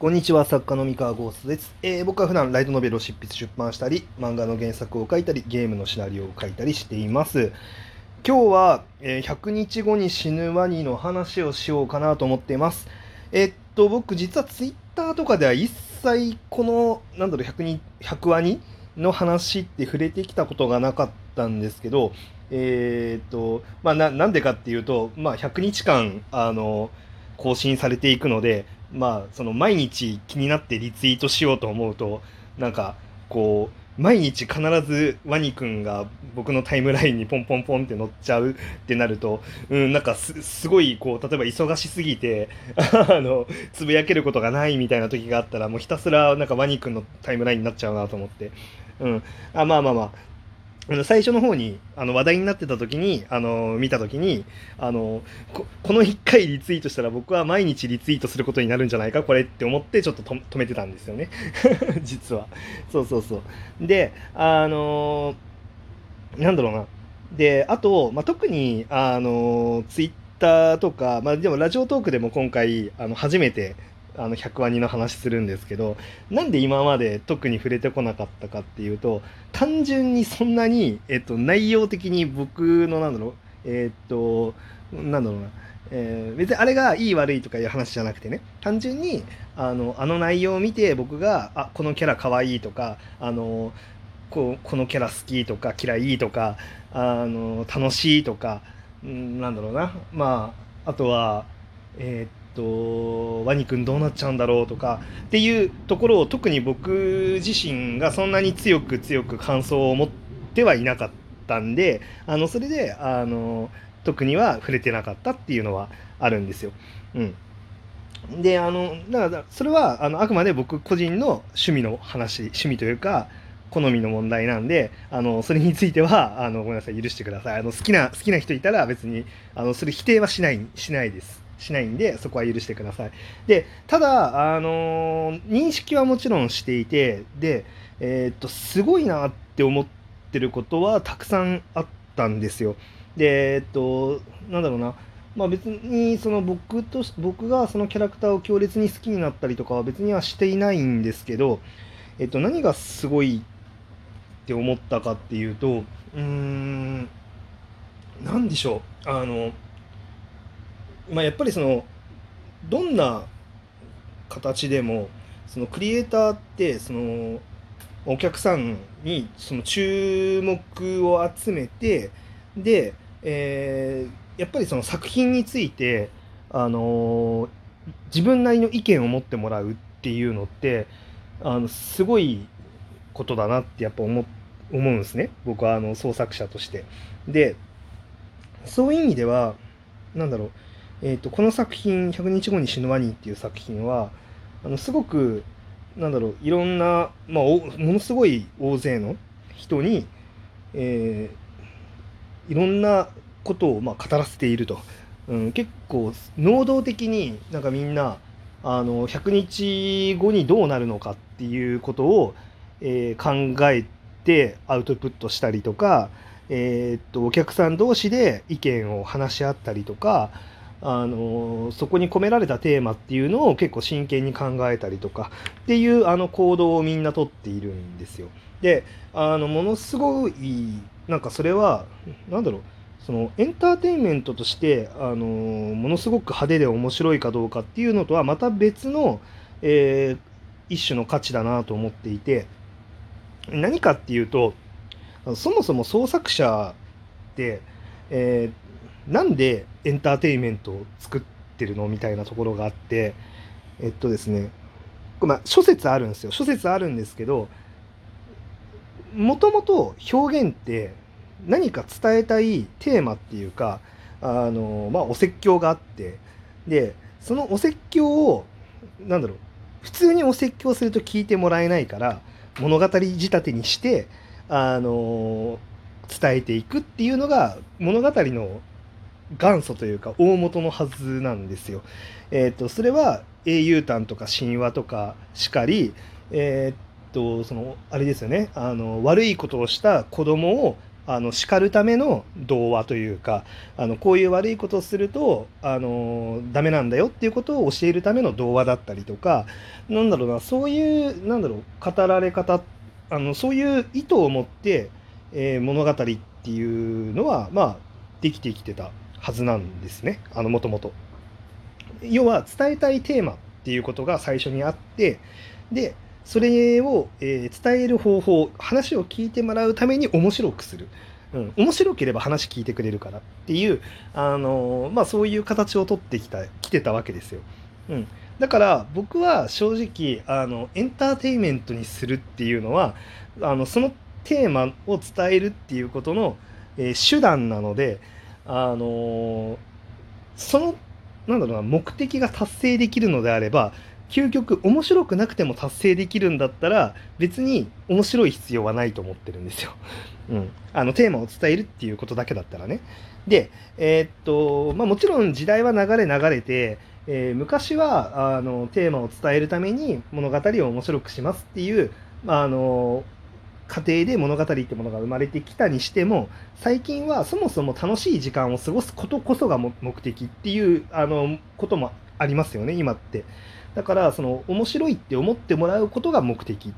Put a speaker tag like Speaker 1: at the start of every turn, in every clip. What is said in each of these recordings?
Speaker 1: こんにちは、作家の三河ゴーストです、えー僕は普段ライトノベルを執筆出版したり、漫画の原作を書いたり、ゲームのシナリオを書いたりしています。今日は、えー100日後に死ぬワニの話をしようかなと思っています。えーっと、僕実はツイッターとかでは一切この、なんだろう、100, に100ワニの話って触れてきたことがなかったんですけど、えーっと、まあな、んでかっていうと、まあ、100日間、あの、更新されていくので、まあ、その毎日気になってリツイートしようと思うと、なんか、こう、毎日必ずワニくんが僕のタイムラインにポンポンポンって乗っちゃう ってなると、うん、なんかすごい、こう、例えば忙しすぎて、あの、つぶやけることがないみたいな時があったら、もうひたすらなんかワニくんのタイムラインになっちゃうなと思って。うん。あ、まあまあまあ。最初の方にあの話題になってた時にあの見た時にあのこの1回リツイートしたら僕は毎日リツイートすることになるんじゃないかこれって思ってちょっとと止めてたんですよね。実は。そうそうそう。であのなんだろうな。であと、まあ、特にあのツイッターとか、まあ、でもラジオトークでも今回あの初めてあの100ワニの話するんですけどなんで今まで特に触れてこなかったかっていうと単純にそんなに、えっと、内容的に僕のなんだろうえっとなんだろうな、えー別にあれがいい悪いとかいう話じゃなくてね単純にあのあの内容を見て僕があこのキャラかわいいとかあのここのキャラ好きとか嫌いとかあの楽しいとかうんなんだろうな。まああとはえーっとワニくんどうなっちゃうんだろうとかっていうところを特に僕自身がそんなに強く強く感想を持ってはいなかったんであのそれであの特には触れてなかったっていうのはあるんですよ。うん、であのだからそれはあのあくまで僕個人の趣味の話趣味というか好みの問題なんであのそれについてはあのごめんなさい許してください。あの好きな好きな人いたら別にあのそれ否定はしないしないです。しないんでそこは許してください。でただあの認識はもちろんしていてでえーっとすごいなって思ってることはたくさんあったんですよ。でえーっとなんだろうな。まあ別にその僕と僕がそのキャラクターを強烈に好きになったりとかは別にはしていないんですけど、えっと、何がすごいって思ったかっていうとうーん何でしょう。あのまあやっぱりそのどんな形でもそのクリエイターってそのお客さんにその注目を集めてで、えーやっぱりその作品について、あのー自分なりの意見を持ってもらうっていうのってあのすごいことだなってやっぱ思思うんですね僕はあの創作者として。でそういう意味ではなんだろう、えー、とこの作品「100日後に死ぬワニ」っていう作品はあのすごくなんだろういろんな、まあ、ものすごい大勢の人に、えーいろんなことをまあ語らせていると、うん、結構能動的になんかみんなあの100日後にどうなるのかっていうことを、えー考えてアウトプットしたりとか、えーっとお客さん同士で意見を話し合ったりとかあのそこに込められたテーマっていうのを結構真剣に考えたりとかっていうあの行動をみんなとっているんですよ。であのものすごいなんかそれはなんだろうそのエンターテインメントとしてあのものすごく派手で面白いかどうかっていうのとはまた別の、えー一種の価値だなと思っていて何かっていうとそもそも創作者って、えーなんでエンターテインメントを作ってるのみたいなところがあってえっとですねまあ諸説あるんですよ。諸説あるんですけどもともと表現って何か伝えたいテーマっていうかあの、まあ、お説教があってでそのお説教をなんだろう普通にお説教すると聞いてもらえないから物語仕立てにしてあの伝えていくっていうのが物語の元祖というか大元のはずなんですよ。えっ、とそれは英雄譚とか神話とかしかりえっ、とそのあれですよねあの悪いことをした子供をあの叱るための童話というかあのこういう悪いことをするとあのダメなんだよっていうことを教えるための童話だったりとかなんだろうなそういうなんだろう語られ方あのそういう意図を持って、えー、物語っていうのはまあできてきてたはずなんですねあのもともと。要は伝えたいテーマっていうことが最初にあってでそれを、えー、伝える方法話を聞いてもらうために面白くする、うん、面白ければ話聞いてくれるからっていう、あのー、まあ、そういう形をとってきた来てたわけですよ。うん、だから僕は正直あのエンターテインメントにするっていうのはあのそのテーマを伝えるっていうことの、えー、手段なので、あの、そのなんだろうな目的が達成できるのであれば究極面白くなくても達成できるんだったら別に面白い必要はないと思ってるんですよ。うん、あのテーマを伝えるっていうことだけだったらね。で、えー、っとまあ、もちろん時代は流れ流れて、えー、昔はあのテーマを伝えるために物語を面白くしますっていう、まあ、あの過程で物語ってものが生まれてきたにしても最近はそもそも楽しい時間を過ごすことこそが目的っていうあのこともありますよね今って。だからその面白いって思ってもらうことが目的。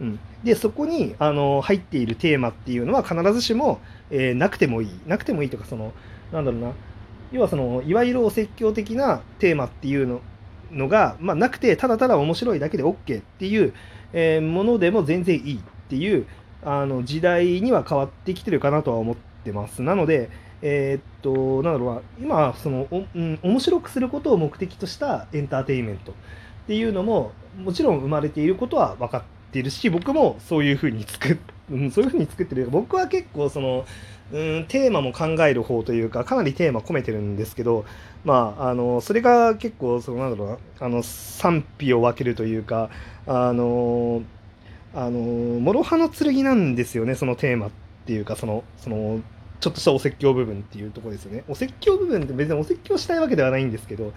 Speaker 1: うん、でそこにあの入っているテーマっていうのは必ずしも、えー、なくてもいいなくてもいいとかそのなんだろうな要はそのいわゆるお説教的なテーマっていうののが、まあ、なくてただただ面白いだけで OK っていう、えー、ものでも全然いいっていうあの時代には変わってきてるかなとは思ってます。なので、えー、っと、なんだろうな、今、その、お、うん、面白くすることを目的としたエンターテインメントっていうのも、もちろん生まれていることは分かっているし、僕もそういうふうに作っ、うん、そういうふうに作ってる。僕は結構、その、うん、テーマも考える方というか、かなりテーマ込めてるんですけど、まあ、あの、それが結構、その、なんだろうな、あの、賛否を分けるというか、あの、あの、諸刃の剣なんですよね、そのテーマっていうか、その、その、ちょっとしたお説教部分っていうとこですよね。お説教部分って別にお説教したいわけではないんですけど、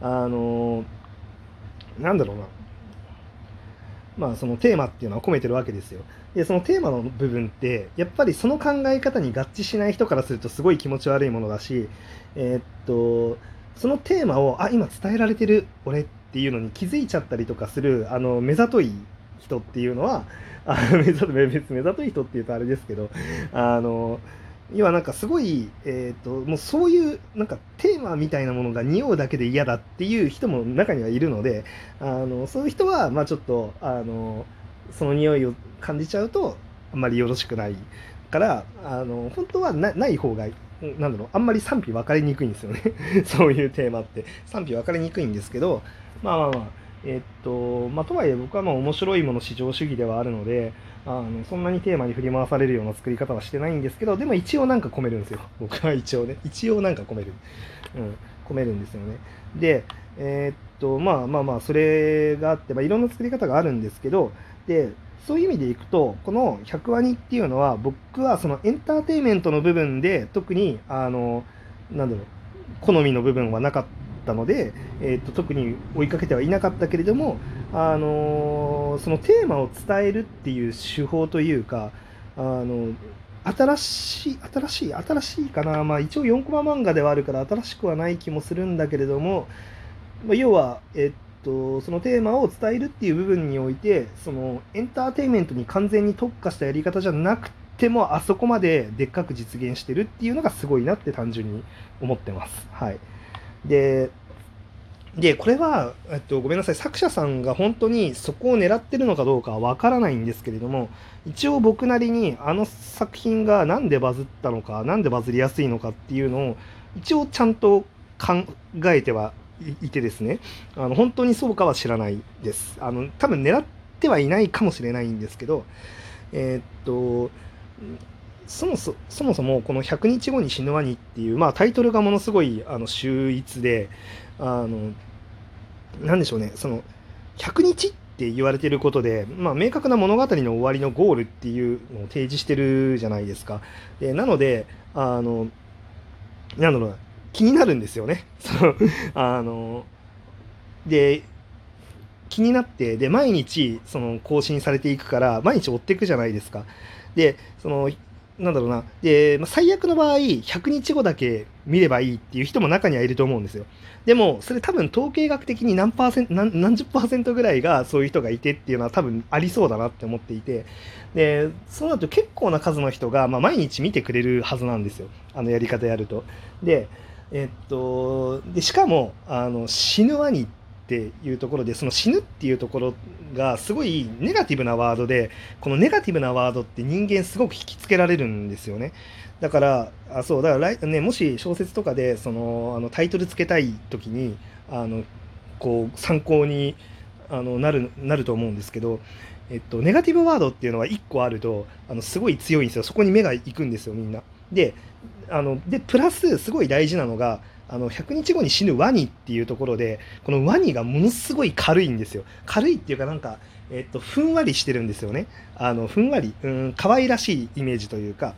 Speaker 1: あの、なんだろうな。まあそのテーマっていうのは込めてるわけですよ。で、そのテーマの部分って、やっぱりその考え方に合致しない人からするとすごい気持ち悪いものだし、えー、っと、そのテーマを、あ、今伝えられてる俺っていうのに気づいちゃったりとかする、あの、目ざとい人っていうのは、あ 目ざと別目ざとい人っていうとあれですけど、あの、要はなんかすごい、えーと、もうそういうなんかテーマみたいなものが匂うだけで嫌だっていう人も中にはいるのであのそういう人はまあちょっとあのその匂いを感じちゃうとあんまりよろしくないからあの本当はない方がなんだろうあんまり賛否分かりにくいんですよね。そういうテーマって。賛否分かりにくいんですけどまあまあまあえっとまあとはいえ僕はまあ面白いもの至上主義ではあるのであのそんなにテーマに振り回されるような作り方はしてないんですけどでも一応なんか込めるんですよ。僕は一応ね。一応なんか込める、うん、込めるんですよね。でえー、っとまあまあまあそれがあって、まあ、いろんな作り方があるんですけどでそういう意味でいくとこの100ワニっていうのは僕はそのエンターテインメントの部分で特にあのなんだろう好みの部分はなかったたので、えー、っと特に追いかけてはいなかったけれどもあのそのテーマを伝えるっていう手法というか、あの新しい、新しい、新しいかな、まあ、一応4コマ漫画ではあるから新しくはない気もするんだけれども、まあ、要は、えっと、そのテーマを伝えるっていう部分において、そのエンターテインメントに完全に特化したやり方じゃなくても、あそこまででっかく実現してるっていうのがすごいなって単純に思ってます。はい。で、で、これは、えっと、ごめんなさい、作者さんが本当にそこを狙ってるのかどうかはわからないんですけれども、一応僕なりにあの作品が何でバズったのか、何でバズりやすいのかっていうのを、一応ちゃんと考えてはいてですね、あの本当にそうかは知らないです。あの多分狙ってはいないかもしれないんですけど、えー、っと、そもそそもそもこの「100日後に死ぬワニ」っていう、まあ、タイトルがものすごいあの秀逸であのなんでしょうね、その、100日って言われてることで、まあ、明確な物語の終わりのゴールっていうのを提示してるじゃないですか。でなので、あの、なんだろうな、気になるんですよね。その、あの、で、気になって、で、毎日、その、更新されていくから、毎日追っていくじゃないですか。で、その、なんだろうな。で、まあ、最悪の場合、100日後だけ見ればいいっていう人も中にはいると思うんですよ。でも、それ多分統計学的に何パーセント、何何十パーセントぐらいがそういう人がいてっていうのは多分ありそうだなって思っていて、で、そうなると結構な数の人が、まあ、毎日見てくれるはずなんですよ。あのやり方やると。で、えっと、で、しかも、あの、死ぬワニっていうところでその死ぬっていうところがすごいネガティブなワードでこのネガティブなワードって人間すごく引きつけられるんですよねだからあそうだからねもし小説とかでそのあのタイトルつけたい時にあのこう参考にあのなるなると思うんですけどえっと、ネガティブワードっていうのは1個あるとあのすごい強いんですよそこに目が行くんですよみんな。であのでプラスすごい大事なのがあの100日後に死ぬワニっていうところでこのワニがものすごい軽いんですよ。軽いっていうかなんか、えっと、ふんわりしてるんですよね。あのふんわりうん可愛らしいイメージというか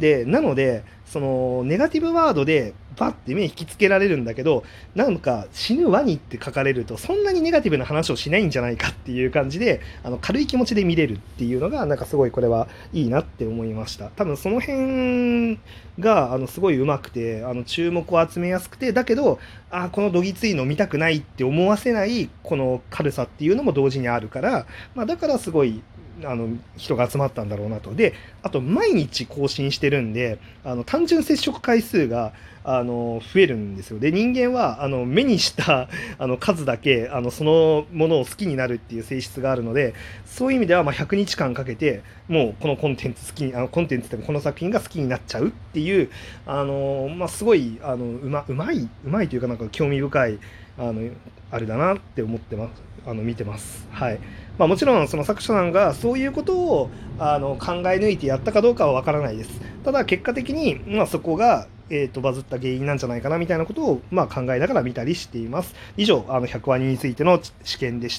Speaker 1: でなのでそのネガティブワードでバッて目引きつけられるんだけどなんか死ぬワニって書かれるとそんなにネガティブな話をしないんじゃないかっていう感じであの軽い気持ちで見れるっていうのがなんかすごいこれはいいなって思いました。多分その辺があのすごいうまくてあの注目を集めやすくてだけどあこのどぎついの見たくないって思わせないこの軽さっていうのも同時にあるから、まあ、だからすごいあの人が集まったんだろうなと。で、あと毎日更新してるんで、あの単純接触回数があの増えるんですよ。で、人間はあの目にした あの数だけあのそのものを好きになるっていう性質があるので、そういう意味ではま100日間かけて、もうこのコンテンツ好きに、あのコンテンツってこの作品が好きになっちゃうっていう、あのまあ、すごいあのうまうまい、うまいというかなんか興味深いあのあれだなって思ってますあの見てます。はいまあ、もちろんその作者さんがそういうことをあの考え抜いてやったかどうかは分からないです。ただ結果的に、まあ、そこが、えーと、バズった原因なんじゃないかなみたいなことを、まあ、考えながら見たりしています。以上あの100話についての試験でした。